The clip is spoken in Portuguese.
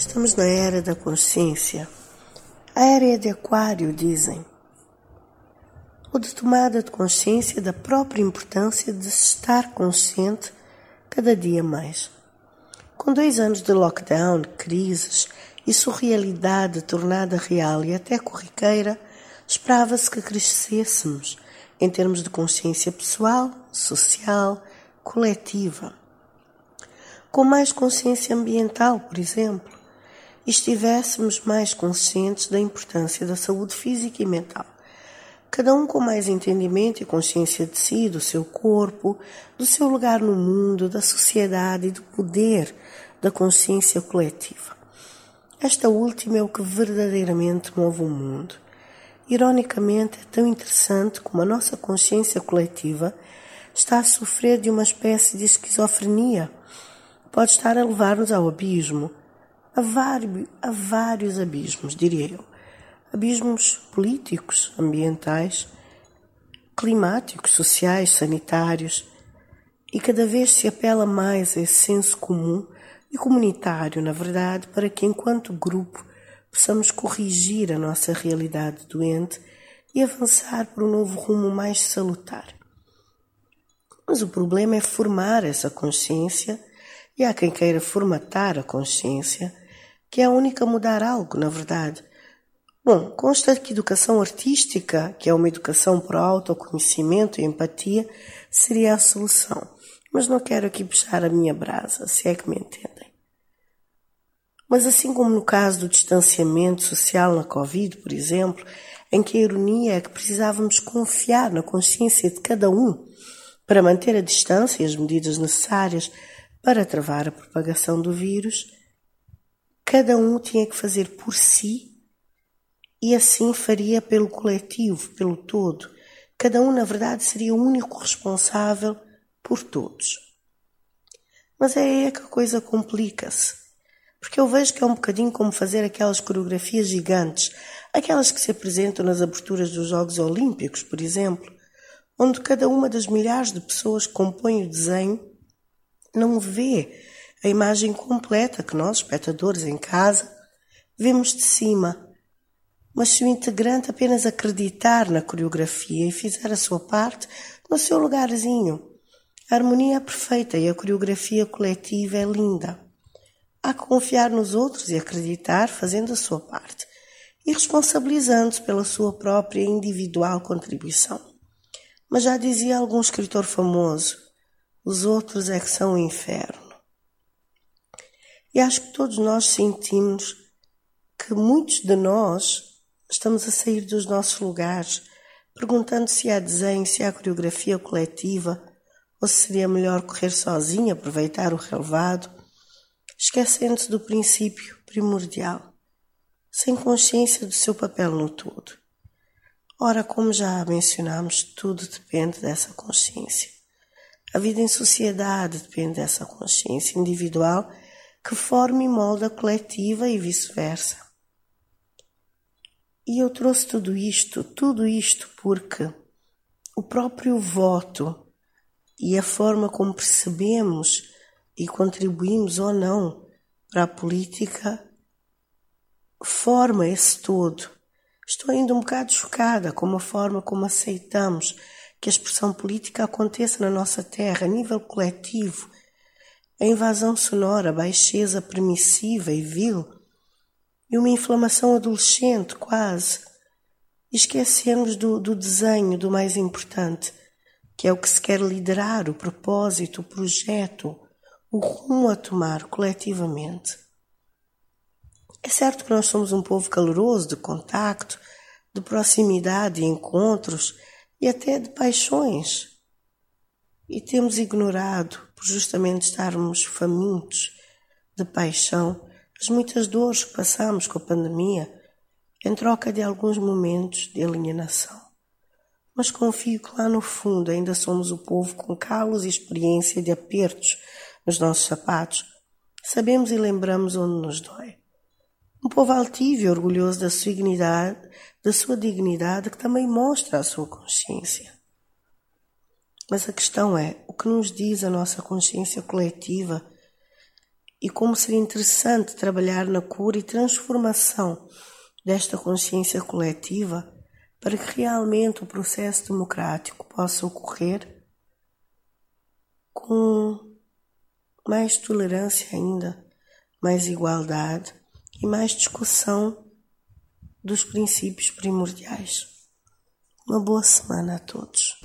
Estamos na era da consciência. A era é de aquário, dizem. Ou de tomada de consciência da própria importância de estar consciente cada dia mais. Com dois anos de lockdown, crises e surrealidade tornada real e até corriqueira, esperava-se que crescêssemos em termos de consciência pessoal, social, coletiva. Com mais consciência ambiental, por exemplo estivéssemos mais conscientes da importância da saúde física e mental. Cada um com mais entendimento e consciência de si, do seu corpo, do seu lugar no mundo, da sociedade e do poder da consciência coletiva. Esta última é o que verdadeiramente move o mundo. Ironicamente, é tão interessante como a nossa consciência coletiva está a sofrer de uma espécie de esquizofrenia. Pode estar a levar-nos ao abismo a vários, a vários abismos, diria eu. Abismos políticos, ambientais, climáticos, sociais, sanitários. E cada vez se apela mais a esse senso comum e comunitário, na verdade, para que, enquanto grupo, possamos corrigir a nossa realidade doente e avançar para um novo rumo mais salutar. Mas o problema é formar essa consciência, e há quem queira formatar a consciência que é a única a mudar algo, na verdade. Bom, consta que educação artística, que é uma educação para autoconhecimento e empatia, seria a solução. Mas não quero aqui puxar a minha brasa, se é que me entendem. Mas assim como no caso do distanciamento social na Covid, por exemplo, em que a ironia é que precisávamos confiar na consciência de cada um para manter a distância e as medidas necessárias para travar a propagação do vírus, cada um tinha que fazer por si e assim faria pelo coletivo, pelo todo. Cada um, na verdade, seria o único responsável por todos. Mas é aí que a coisa complica-se. Porque eu vejo que é um bocadinho como fazer aquelas coreografias gigantes, aquelas que se apresentam nas aberturas dos Jogos Olímpicos, por exemplo, onde cada uma das milhares de pessoas que compõem o desenho não vê a imagem completa que nós, espectadores em casa, vemos de cima. Mas se o integrante apenas acreditar na coreografia e fizer a sua parte no seu lugarzinho, a harmonia é perfeita e a coreografia coletiva é linda. Há que confiar nos outros e acreditar fazendo a sua parte e responsabilizando-se pela sua própria individual contribuição. Mas já dizia algum escritor famoso: os outros é que são o inferno. E acho que todos nós sentimos que muitos de nós estamos a sair dos nossos lugares, perguntando se há desenho, se há coreografia coletiva, ou se seria melhor correr sozinho, aproveitar o relevado, esquecendo-se do princípio primordial, sem consciência do seu papel no todo. Ora, como já mencionamos, tudo depende dessa consciência. A vida em sociedade depende dessa consciência individual que forma e molda a coletiva e vice-versa. E eu trouxe tudo isto, tudo isto porque o próprio voto e a forma como percebemos e contribuímos ou não para a política forma esse todo. Estou ainda um bocado chocada com a forma como aceitamos que a expressão política aconteça na nossa terra a nível coletivo a invasão sonora, a baixeza permissiva e vil, e uma inflamação adolescente quase. Esquecemos do, do desenho do mais importante, que é o que se quer liderar, o propósito, o projeto, o rumo a tomar coletivamente. É certo que nós somos um povo caloroso, de contacto, de proximidade e encontros e até de paixões. E temos ignorado por justamente estarmos famintos de paixão, as muitas dores que passamos com a pandemia, em troca de alguns momentos de alienação. Mas confio que lá no fundo ainda somos o povo com calos e experiência de apertos nos nossos sapatos. Sabemos e lembramos onde nos dói. Um povo altivo e orgulhoso da sua dignidade, da sua dignidade que também mostra a sua consciência. Mas a questão é: o que nos diz a nossa consciência coletiva e como seria interessante trabalhar na cura e transformação desta consciência coletiva para que realmente o processo democrático possa ocorrer com mais tolerância ainda, mais igualdade e mais discussão dos princípios primordiais. Uma boa semana a todos.